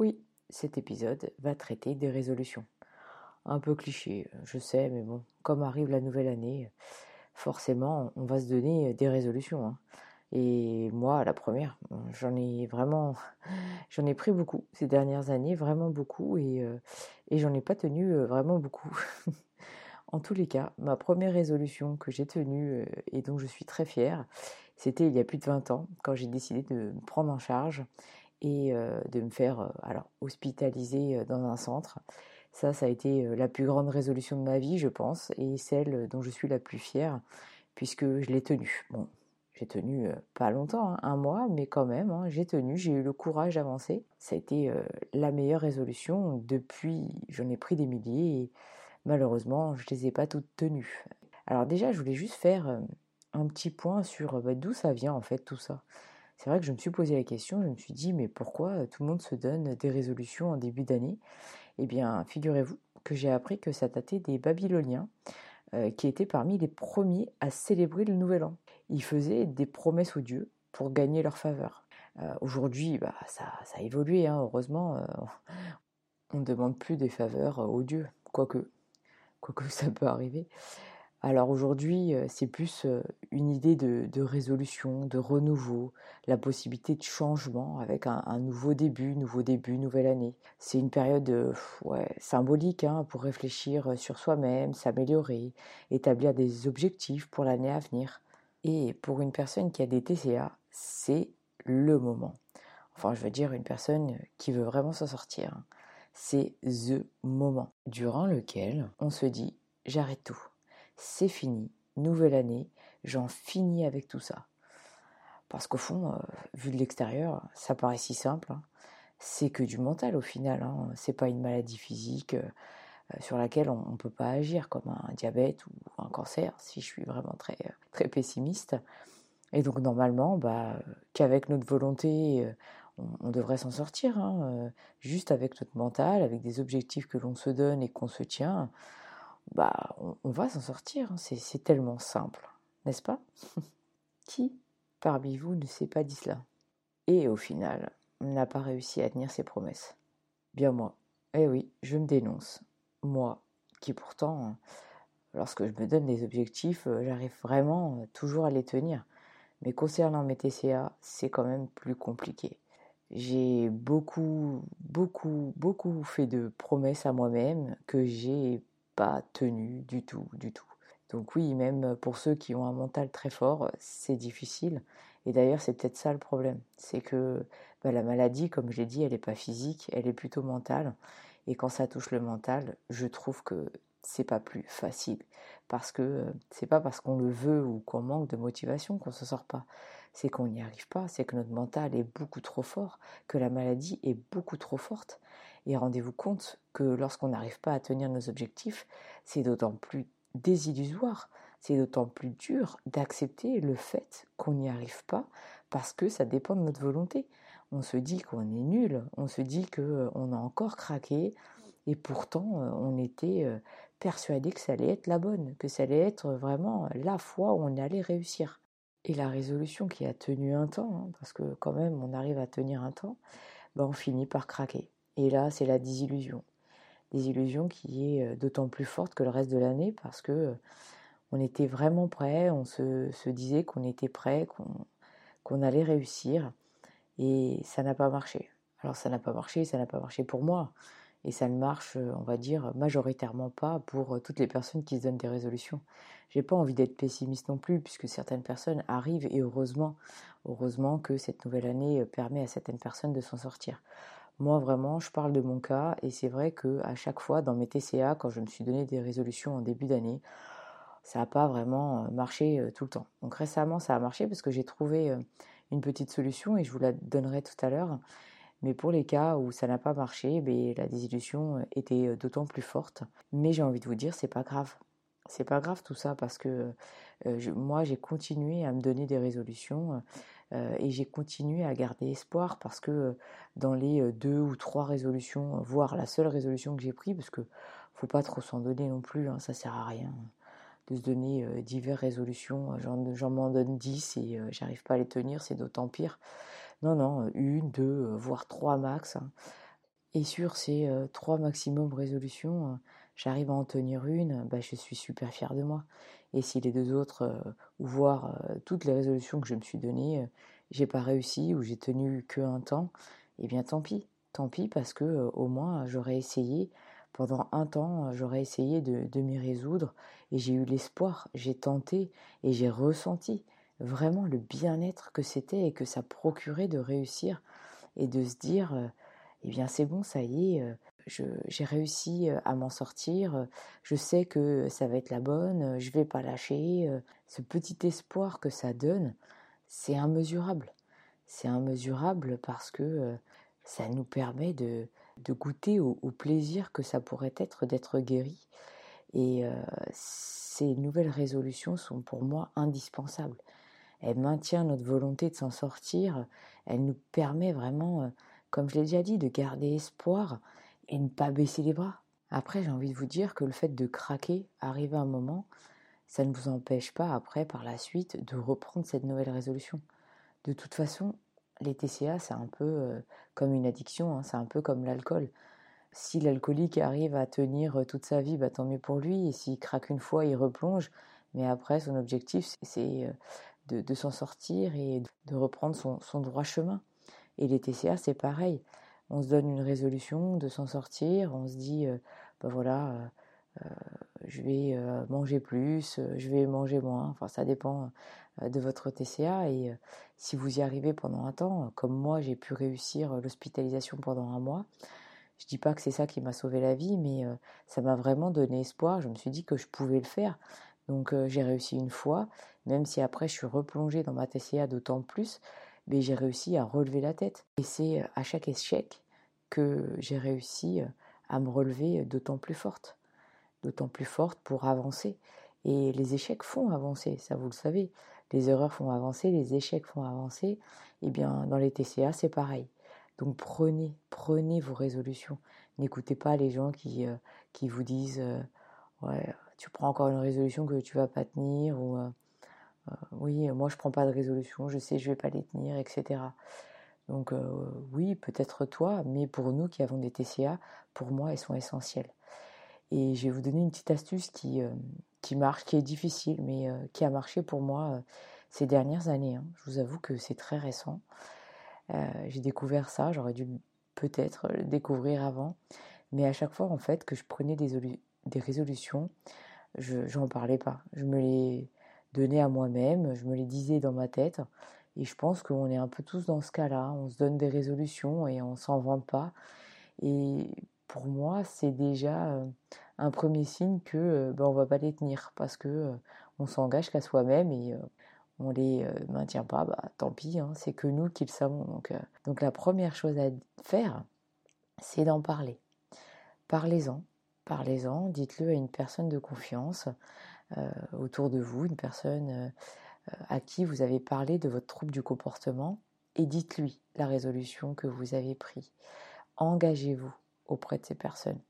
Oui, cet épisode va traiter des résolutions. Un peu cliché, je sais, mais bon, comme arrive la nouvelle année, forcément, on va se donner des résolutions. Hein. Et moi, la première, j'en ai vraiment, pris beaucoup ces dernières années, vraiment beaucoup, et, euh, j'en ai pas tenu euh, vraiment beaucoup. en tous les cas, ma première résolution que j'ai tenue euh, et dont je suis très fière, c'était il y a plus de 20 ans, quand j'ai décidé de me prendre en charge et de me faire alors hospitaliser dans un centre. Ça, ça a été la plus grande résolution de ma vie, je pense, et celle dont je suis la plus fière, puisque je l'ai tenue. Bon, j'ai tenu pas longtemps, hein, un mois, mais quand même, hein, j'ai tenu, j'ai eu le courage d'avancer. Ça a été la meilleure résolution depuis, j'en ai pris des milliers, et malheureusement, je ne les ai pas toutes tenues. Alors déjà, je voulais juste faire un petit point sur bah, d'où ça vient en fait tout ça c'est vrai que je me suis posé la question, je me suis dit, mais pourquoi tout le monde se donne des résolutions en début d'année? Eh bien, figurez-vous que j'ai appris que ça datait des Babyloniens, euh, qui étaient parmi les premiers à célébrer le Nouvel An. Ils faisaient des promesses aux dieux pour gagner leur faveur. Euh, aujourd'hui, bah, ça, a évolué, hein, heureusement. Euh, on ne demande plus des faveurs aux dieux, quoique, quoique ça peut arriver. Alors aujourd'hui, c'est plus une idée de, résolution, de renouveau, la possibilité de changement avec un, nouveau début, nouveau début, nouvelle année. C'est une période symbolique hein, pour réfléchir sur soi-même, s'améliorer, établir des objectifs pour l'année à venir. Et pour une personne qui a des TCA, c'est le moment. Enfin, je veux dire une personne qui veut vraiment s'en sortir. Hein. C'est the moment durant lequel on se dit j'arrête tout c'est fini, nouvelle année, j'en finis avec tout ça. Parce qu'au fond, euh, vu de l'extérieur, ça paraît si simple. Hein. C'est que du mental au final. Hein. C'est pas une maladie physique euh, euh, sur laquelle on ne peut pas agir, comme un diabète ou un cancer, si je suis vraiment très, très pessimiste. Et donc normalement, bah, qu'avec notre volonté, on, devrait s'en sortir. Hein, juste avec notre mental, avec des objectifs que l'on se donne et qu'on se tient, bah, on, va s'en sortir. Hein. C'est tellement simple, n'est-ce pas? Qui parmi vous ne s'est pas dit cela Et au final, n'a pas réussi à tenir ses promesses Bien moi. Eh oui, je me dénonce. Moi, qui pourtant, lorsque je me donne des objectifs, euh, j'arrive vraiment euh, toujours à les tenir. Mais concernant mes TCA, c'est quand même plus compliqué. J'ai beaucoup, beaucoup, beaucoup fait de promesses à moi-même que j'ai pas tenu du tout, du tout. Donc oui, même pour ceux qui ont un mental très fort, c'est difficile. Et d'ailleurs, c'est peut-être ça le problème. C'est que bah, la maladie, comme je l'ai dit, elle n'est pas physique, elle est plutôt mentale. Et quand ça touche le mental, je trouve que c'est pas plus facile. Parce que c'est pas parce qu'on le veut ou qu'on manque de motivation qu'on se sort pas. C'est qu'on n'y arrive pas, c'est que notre mental est beaucoup trop fort, que la maladie est beaucoup trop forte. Et rendez-vous compte que lorsqu'on n'arrive pas à tenir nos objectifs, c'est d'autant plus désillusoire, c'est d'autant plus dur d'accepter le fait qu'on n'y arrive pas parce que ça dépend de notre volonté. On se dit qu'on est nul, on se dit qu'on euh, a encore craqué et pourtant euh, on était euh, persuadé que ça allait être la bonne, que ça allait être vraiment la fois où on allait réussir. Et la résolution qui a tenu un temps, hein, parce que quand même on arrive à tenir un temps, ben on finit par craquer. Et là, c'est la désillusion. Désillusion qui est euh, d'autant plus forte que le reste de l'année parce que euh, on était vraiment prêt, on se, disait qu'on était prêt, qu'on allait réussir. Et ça n'a pas marché. Alors ça n'a pas marché, ça n'a pas marché pour moi. Et ça ne marche, euh, on va dire, majoritairement pas pour toutes les personnes qui se donnent des résolutions. J'ai pas envie d'être pessimiste non plus, puisque certaines personnes arrivent et heureusement, heureusement que cette nouvelle année permet à certaines personnes de s'en sortir. Moi, vraiment, je parle de mon cas et c'est vrai que à chaque fois dans mes TCA, quand je me suis donné des résolutions en début d'année, ça n'a pas vraiment euh, marché euh, tout le temps. Donc récemment, ça a marché parce que j'ai trouvé euh, une petite solution et je vous la donnerai tout à l'heure. Mais pour les cas où ça n'a pas marché, ben, la désillusion était d'autant plus forte. Mais j'ai envie de vous dire, c'est pas grave. C'est pas grave tout ça parce que moi j'ai continué à me donner des résolutions et j'ai continué à garder espoir parce que dans les deux ou trois résolutions, voire la seule résolution que j'ai prise, parce que faut pas trop s'en donner non plus, hein, ça sert à rien de se donner diverses résolutions. J'en m'en donne dix et j'arrive pas à les tenir, c'est d'autant pire. Non, non, une, deux, voire trois max. Hein. Et sur ces trois maximum résolutions, j'arrive à en tenir une, bah, je suis super fière de moi. Et si les deux autres, ou voire toutes les résolutions que je me suis données, j'ai pas réussi ou j'ai tenu que un temps, eh bien tant pis. Tant pis parce que au moins j'aurais essayé pendant un temps, j'aurais essayé de, m'y résoudre et j'ai eu l'espoir, j'ai tenté et j'ai ressenti vraiment le bien-être que c'était et que ça procurait de réussir et de se dire, eh bien c'est bon, ça y est, j'ai réussi à m'en sortir, je sais que ça va être la bonne, je vais pas lâcher. Ce petit espoir que ça donne, c'est immesurable. C'est immesurable parce que ça nous permet de, goûter au, plaisir que ça pourrait être d'être guéri. Et euh, ces nouvelles résolutions sont pour moi indispensables. Elles maintiennent notre volonté de s'en sortir. Elles nous permettent vraiment, euh, comme je l'ai déjà dit, de garder espoir et ne pas baisser les bras. Après, j'ai envie de vous dire que le fait de craquer arrive à un moment, ça ne vous empêche pas après, par la suite, de reprendre cette nouvelle résolution. De toute façon, les TCA, c'est un peu euh, comme une addiction, hein, c'est un peu comme l'alcool. Si l'alcoolique arrive à tenir euh, toute sa vie, bah, tant mieux pour lui. Et s'il craque une fois, il replonge. Mais après, son objectif, c'est euh, de, s'en sortir et de reprendre son, droit chemin. Et les TCA, c'est pareil. On se donne une résolution de s'en sortir. On se dit, bah voilà, je vais manger plus, je vais manger moins. Enfin, ça dépend de votre TCA. Et si vous y arrivez pendant un temps, comme moi, j'ai pu réussir l'hospitalisation pendant un mois. Je dis pas que c'est ça qui m'a sauvé la vie, mais ça m'a vraiment donné espoir. Je me suis dit que je pouvais le faire. Donc j'ai réussi une fois, même si après je suis replongée dans ma TCA d'autant plus, mais j'ai réussi à relever la tête. Et c'est à chaque échec que j'ai réussi à me relever d'autant plus forte d'autant plus forte pour avancer. Et les échecs font avancer, ça vous le savez. Les erreurs font avancer, les échecs font avancer. Et eh bien, dans les TCA, c'est pareil. Donc prenez, prenez vos résolutions. N'écoutez pas les gens qui, euh, qui vous disent euh, ouais, tu prends encore une résolution que tu vas pas tenir ou euh, oui, moi je prends pas de résolution, je sais je vais pas les tenir, etc. Donc oui, peut-être toi, mais pour nous qui avons des TCA, pour moi elles sont essentielles. Et je vais vous donner une petite astuce qui, euh, qui marche, qui est difficile, mais euh, qui a marché pour moi euh, ces dernières années. Hein. Je vous avoue que c'est très récent. J'ai découvert ça, j'aurais dû peut-être le découvrir avant. Mais à chaque fois, en fait, que je prenais des, des résolutions, je n'en parlais pas. Je me les donnais à moi-même, je me les disais dans ma tête. Et je pense qu'on est un peu tous dans ce cas-là. On se donne des résolutions et on s'en vante pas. Et pour moi, c'est déjà un premier signe que ben, on va pas les tenir parce que on s'engage qu'à soi-même et on les maintient pas, bah, tant pis, hein, c'est que nous qui le savons. Donc, donc la première chose à faire, c'est d'en parler. Parlez-en, parlez-en, dites-le à une personne de confiance autour de vous, une personne à qui vous avez parlé de votre trouble du comportement, et dites-lui la résolution que vous avez prise. Engagez-vous, auprès de ces personnes.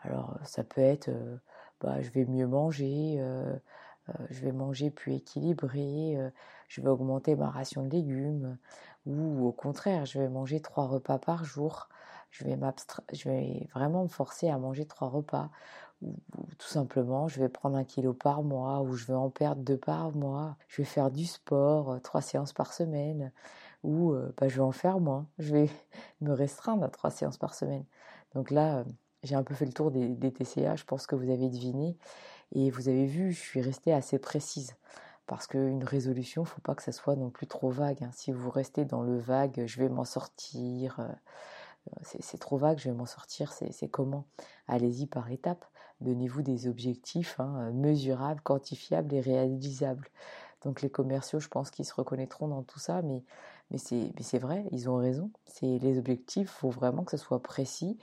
Alors ça peut être, euh, bah, je vais mieux manger, euh, euh, je vais manger plus équilibré, je vais augmenter ma ration de légumes, ou au contraire, je vais manger trois repas par jour, je vais, vraiment me forcer à manger trois repas, ou, tout simplement, je vais prendre un kilo par mois, ou je vais en perdre deux par mois, je vais faire du sport, trois séances par semaine, ou bah, je vais en faire moins, je vais me restreindre à trois séances par semaine. Donc là, j'ai un peu fait le tour des, TCA, je pense que vous avez deviné. Et vous avez vu, je suis restée assez précise. Parce qu'une résolution, ne faut pas que ça soit non plus trop vague. Hein. Si vous restez dans le vague, je vais m'en sortir, euh, c'est trop vague, je vais m'en sortir, c'est comment? Allez-y par étapes. Donnez-vous des objectifs hein, mesurables, quantifiables et réalisables. Donc les commerciaux, je pense qu'ils se reconnaîtront dans tout ça, mais, mais c'est vrai, ils ont raison. Les objectifs, il faut vraiment que ce soit précis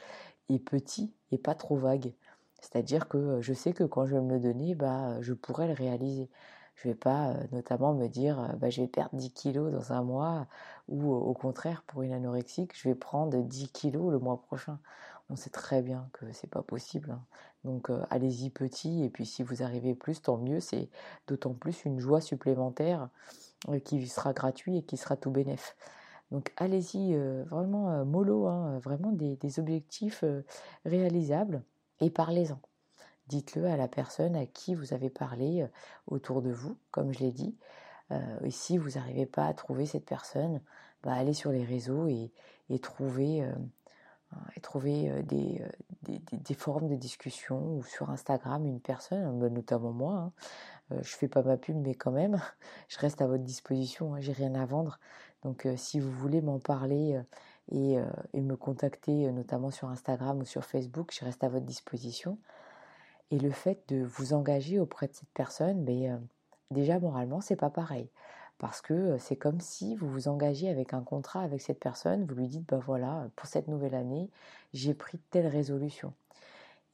et petit et pas trop vague. C'est-à-dire que je sais que quand je vais me le donner, bah, je pourrais le réaliser. Je ne vais pas notamment me dire bah, je vais perdre 10 kilos dans un mois ou au contraire pour une anorexique, je vais prendre 10 kilos le mois prochain. On sait très bien que c'est pas possible. Hein. Donc allez-y petit et puis si vous arrivez plus, tant mieux. C'est d'autant plus une joie supplémentaire qui sera gratuite et qui sera tout bénéf. Donc allez-y vraiment mollo, hein, vraiment des, des objectifs réalisables et parlez-en. Dites-le à la personne à qui vous avez parlé autour de vous, comme je l'ai dit. et si vous n'arrivez pas à trouver cette personne, bah, allez sur les réseaux et, et trouver et trouver euh, des, euh, forums de discussion ou sur Instagram une personne, bah, notamment moi. Hein. Euh, je fais pas ma pub, mais quand même, je reste à votre disposition. Hein, j'ai rien à vendre. Donc, si vous voulez m'en parler et, me contacter, notamment sur Instagram ou sur Facebook, je reste à votre disposition. Et le fait de vous engager auprès de cette personne, mais, ben, déjà moralement, c'est pas pareil parce que c'est comme si vous vous engagez avec un contrat avec cette personne, vous lui dites, ben voilà, pour cette nouvelle année, j'ai pris telle résolution.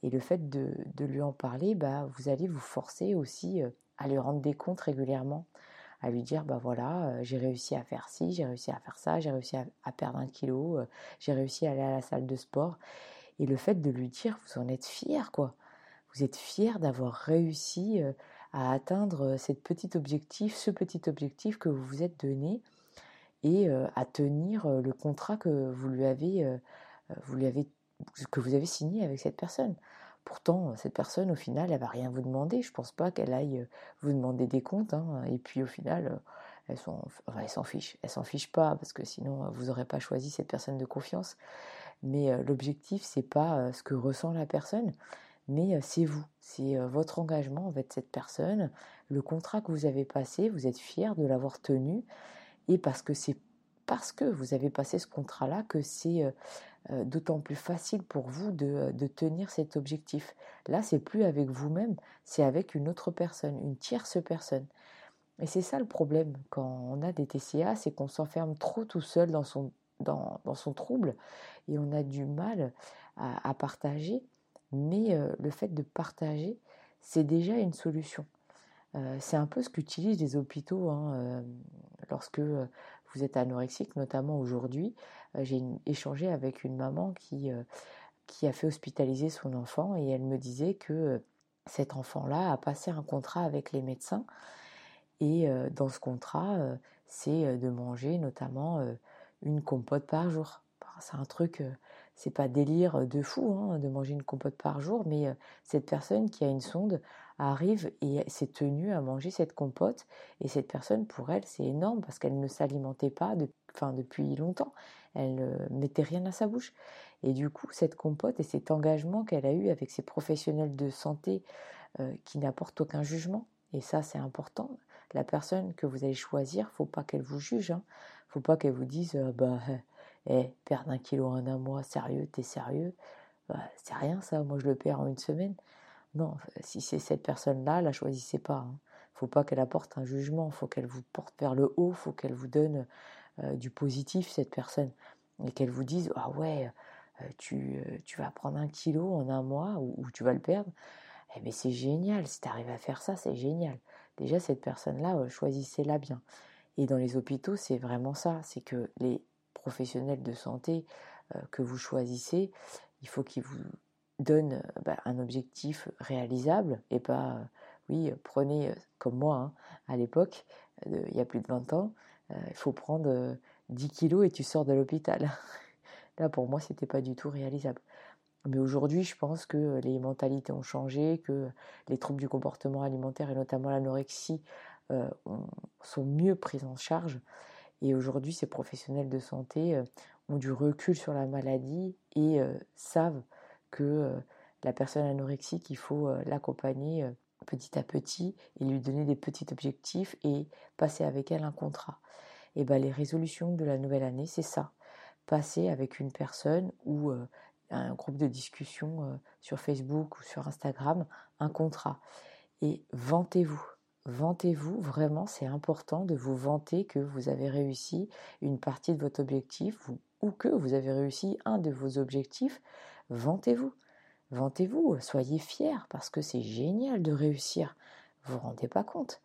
Et le fait de, lui en parler, bah, vous allez vous forcer aussi à lui rendre des comptes régulièrement, à lui dire, bah voilà, j'ai réussi à faire ci, j'ai réussi à faire ça, j'ai réussi à, perdre un kilo, j'ai réussi à aller à la salle de sport. Et le fait de lui dire, vous en êtes fier, quoi. Vous êtes fier d'avoir réussi à atteindre cet petit objectif, ce petit objectif que vous vous êtes donné et à tenir le contrat que vous lui avez, vous lui avez, que vous avez signé avec cette personne. Pourtant, cette personne, au final, elle va rien vous demander. Je pense pas qu'elle aille vous demander des comptes. Hein. Et puis, au final, elle s'en fiche. Elle s'en fiche pas parce que sinon, vous n'aurez pas choisi cette personne de confiance. Mais l'objectif, c'est pas ce que ressent la personne, mais c'est vous, c'est votre engagement avec cette personne, le contrat que vous avez passé, vous êtes fier de l'avoir tenu, et parce que c'est parce que vous avez passé ce contrat-là que c'est d'autant plus facile pour vous de, de, tenir cet objectif. Là, c'est plus avec vous-même, c'est avec une autre personne, une tierce personne. Et c'est ça le problème quand on a des TCA, c'est qu'on s'enferme trop tout seul dans son, dans, dans, son trouble et on a du mal à, à partager mais le fait de partager, c'est déjà une solution. c'est un peu ce qu'utilisent les hôpitaux hein, lorsque vous êtes anorexique, notamment aujourd'hui. J'ai échangé avec une maman qui, qui a fait hospitaliser son enfant et elle me disait que cet enfant-là a passé un contrat avec les médecins et dans ce contrat, c'est de manger notamment une compote par jour. C'est un truc c'est pas délire de fou hein, de manger une compote par jour, mais cette personne qui a une sonde arrive et s'est tenue à manger cette compote. Et cette personne, pour elle, c'est énorme parce qu'elle ne s'alimentait pas depuis longtemps. Elle ne mettait rien à sa bouche. Et du coup, cette compote et cet engagement qu'elle a eu avec ses professionnels de santé qui n'apportent aucun jugement, et ça c'est important, la personne que vous allez choisir, faut pas qu'elle vous juge, hein. faut pas qu'elle vous dise bah eh, perdre un kilo en un mois, sérieux, t'es sérieux? Bah, C'est rien ça, moi je le perds en une semaine. Non, si c'est cette personne-là, la choisissez pas. Hein. Faut pas qu'elle apporte un jugement, faut qu'elle vous porte vers le haut, faut qu'elle vous donne euh, du positif, cette personne. Et qu'elle vous dise, ah ouais, euh, tu, euh, tu, vas prendre un kilo en un mois ou, tu vas le perdre. Eh bien c'est génial, si tu arrives à faire ça, c'est génial. Déjà, cette personne-là, choisissez-la bien. Et dans les hôpitaux, c'est vraiment ça, c'est que les, professionnel de santé euh, que vous choisissez, il faut qu'il vous donne bah, un objectif réalisable et pas, euh, oui, prenez comme moi hein, à l'époque, il y a plus de 20 ans, euh, il faut prendre 10 kilos et tu sors de l'hôpital. Là, pour moi, c'était pas du tout réalisable. Mais aujourd'hui, je pense que les mentalités ont changé, que les troubles du comportement alimentaire et notamment l'anorexie sont mieux prises en charge et aujourd'hui, ces professionnels de santé euh, ont du recul sur la maladie et euh, savent que euh, la personne anorexique, il faut l'accompagner petit à petit et lui donner des petits objectifs et passer avec elle un contrat. Et ben, les résolutions de la nouvelle année, c'est ça. Passer avec une personne ou un groupe de discussion sur Facebook ou sur Instagram un contrat. Et vantez-vous. Vantez-vous, vraiment, c'est important de vous vanter que vous avez réussi une partie de votre objectif ou, que vous avez réussi un de vos objectifs. Vantez-vous. Vantez-vous, soyez fiers parce que c'est génial de réussir. Vous vous rendez pas compte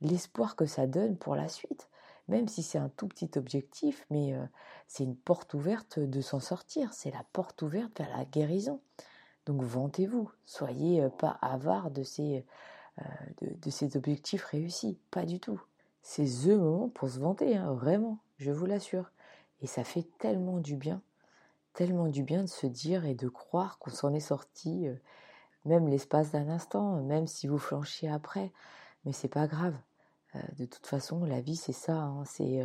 l'espoir que ça donne pour la suite, même si c'est un tout petit objectif, mais euh, c'est une porte ouverte de s'en sortir, c'est la porte ouverte vers la guérison. Donc vantez-vous, soyez euh, pas avare de ces, euh, de, ces objectifs réussis, pas du tout. C'est the moment pour se vanter, hein, vraiment, je vous l'assure. Et ça fait tellement du bien, tellement du bien de se dire et de croire qu'on s'en est sorti, même l'espace d'un instant, même si vous flanchez après, mais c'est pas grave. de toute façon, la vie, c'est ça, hein, c'est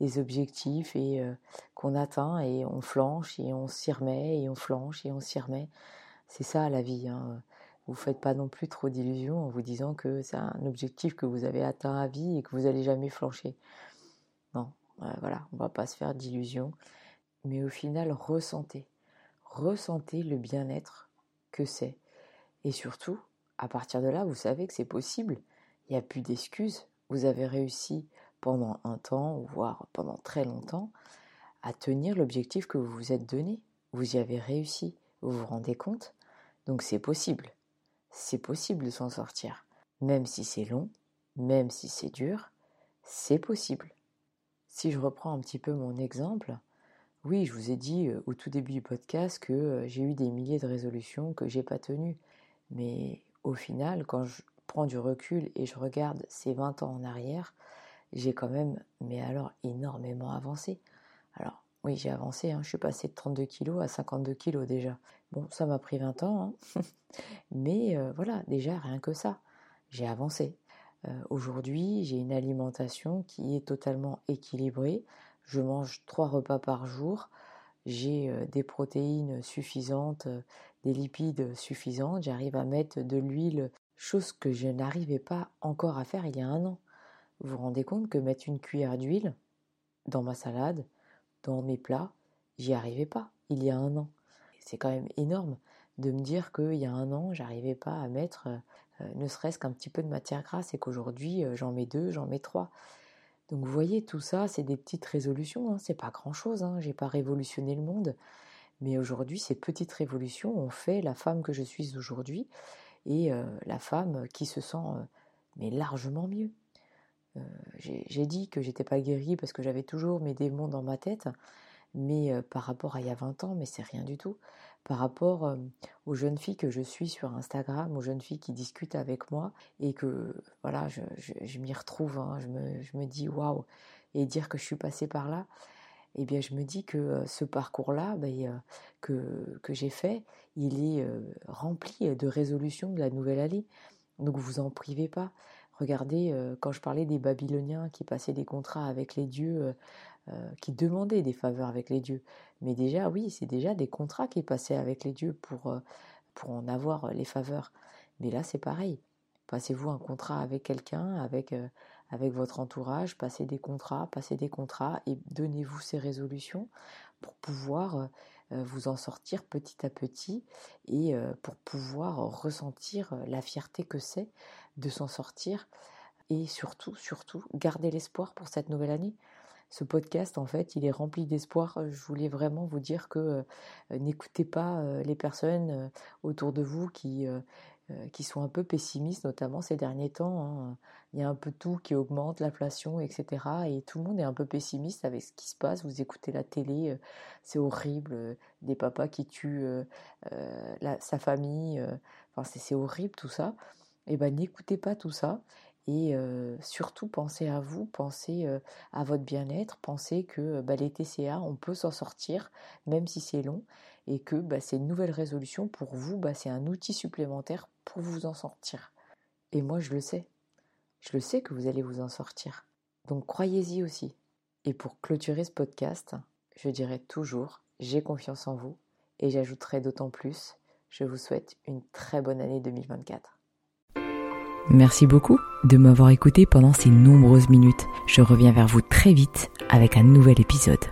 des objectifs et qu'on atteint et on flanche et on s'y remet et on flanche et on s'y remet. C'est ça la vie. Hein. Vous faites pas non plus trop d'illusions en vous disant que c'est un objectif que vous avez atteint à vie et que vous allez jamais flancher. Non, voilà, on va pas se faire d'illusions. Mais au final, ressentez, ressentez le bien-être que c'est. Et surtout, à partir de là, vous savez que c'est possible. Il n'y a plus d'excuses. Vous avez réussi pendant un temps, voire pendant très longtemps, à tenir l'objectif que vous vous êtes donné. Vous y avez réussi. Vous vous rendez compte? Donc c'est possible. C'est possible de s'en sortir. Même si c'est long, même si c'est dur, c'est possible. Si je reprends un petit peu mon exemple, oui, je vous ai dit euh, au tout début du podcast que euh, j'ai eu des milliers de résolutions que j'ai pas tenues. Mais au final, quand je prends du recul et je regarde ces 20 ans en arrière, j'ai quand même, mais alors, énormément avancé. Alors, oui, j'ai avancé, hein. je suis passé de 32 kilos à 52 kilos déjà. Bon, ça m'a pris 20 ans, hein. mais euh, voilà, déjà, rien que ça, j'ai avancé. Euh, aujourd'hui, j'ai une alimentation qui est totalement équilibrée. Je mange trois repas par jour. J'ai euh, des protéines suffisantes, des lipides suffisants. J'arrive à mettre de l'huile chose que je n'arrivais pas encore à faire il y a un an. Vous vous rendez compte que mettre une cuillère d'huile dans ma salade, dans mes plats, j'y arrivais pas il y a un an. C'est quand même énorme de me dire qu'il y a un an, j'arrivais pas à mettre euh, ne serait-ce qu'un petit peu de matière grasse et qu'aujourd'hui euh, j'en mets deux, j'en mets trois. Donc vous voyez, tout ça, c'est des petites résolutions, hein, c'est pas grand-chose, hein, j'ai pas révolutionné le monde, mais aujourd'hui, ces petites révolutions ont fait la femme que je suis aujourd'hui et euh, la femme qui se sent mais largement mieux. Euh, j'ai dit que j'étais pas guérie parce que j'avais toujours mes démons dans ma tête, mais par rapport à il y a 20 ans, mais c'est rien du tout. Par rapport aux jeunes filles que je suis sur Instagram, aux jeunes filles qui discutent avec moi et que voilà, je, m'y retrouve, hein, je, me, je me dis waouh, et dire que je suis passée par là, eh bien je me dis que ce parcours-là ben, que, que j'ai fait, il est rempli de résolutions de la nouvelle année. Donc vous en privez pas. Regardez, quand je parlais des Babyloniens qui passaient des contrats avec les dieux, qui demandaient des faveurs avec les dieux. Mais déjà, oui, c'est déjà des contrats qui passaient avec les dieux pour, en avoir les faveurs. Mais là, c'est pareil. Passez-vous un contrat avec quelqu'un, avec, avec votre entourage, passez des contrats, passez des contrats et donnez-vous ces résolutions pour pouvoir euh, vous en sortir petit à petit et euh, pour pouvoir ressentir euh, la fierté que c'est de s'en sortir et surtout, surtout, garder l'espoir pour cette nouvelle année. Ce podcast, en fait, il est rempli d'espoir. Je voulais vraiment vous dire que n'écoutez pas les personnes autour de vous qui, euh, qui sont un peu pessimistes, notamment ces derniers temps. Hein. Il y a un peu tout qui augmente, l'inflation, etc. Et tout le monde est un peu pessimiste avec ce qui se passe. Vous écoutez la télé, euh, c'est horrible. Euh, des papas qui tuent sa famille. Enfin, c'est horrible tout ça. Eh ben, n'écoutez pas tout ça. Et surtout, pensez à vous, pensez à votre bien-être, pensez que bah, les TCA, on peut s'en sortir, même si c'est long, et que bah, c'est une nouvelle pour vous, bah, c'est un outil supplémentaire pour vous en sortir. Et moi, je le sais. Je le sais que vous allez vous en sortir. Donc croyez-y aussi. Et pour clôturer ce podcast, je dirai toujours, j'ai confiance en vous, et j'ajouterai d'autant plus, je vous souhaite une très bonne année 2024. Merci beaucoup de m'avoir écouté pendant ces nombreuses minutes. Je reviens vers vous très vite avec un nouvel épisode.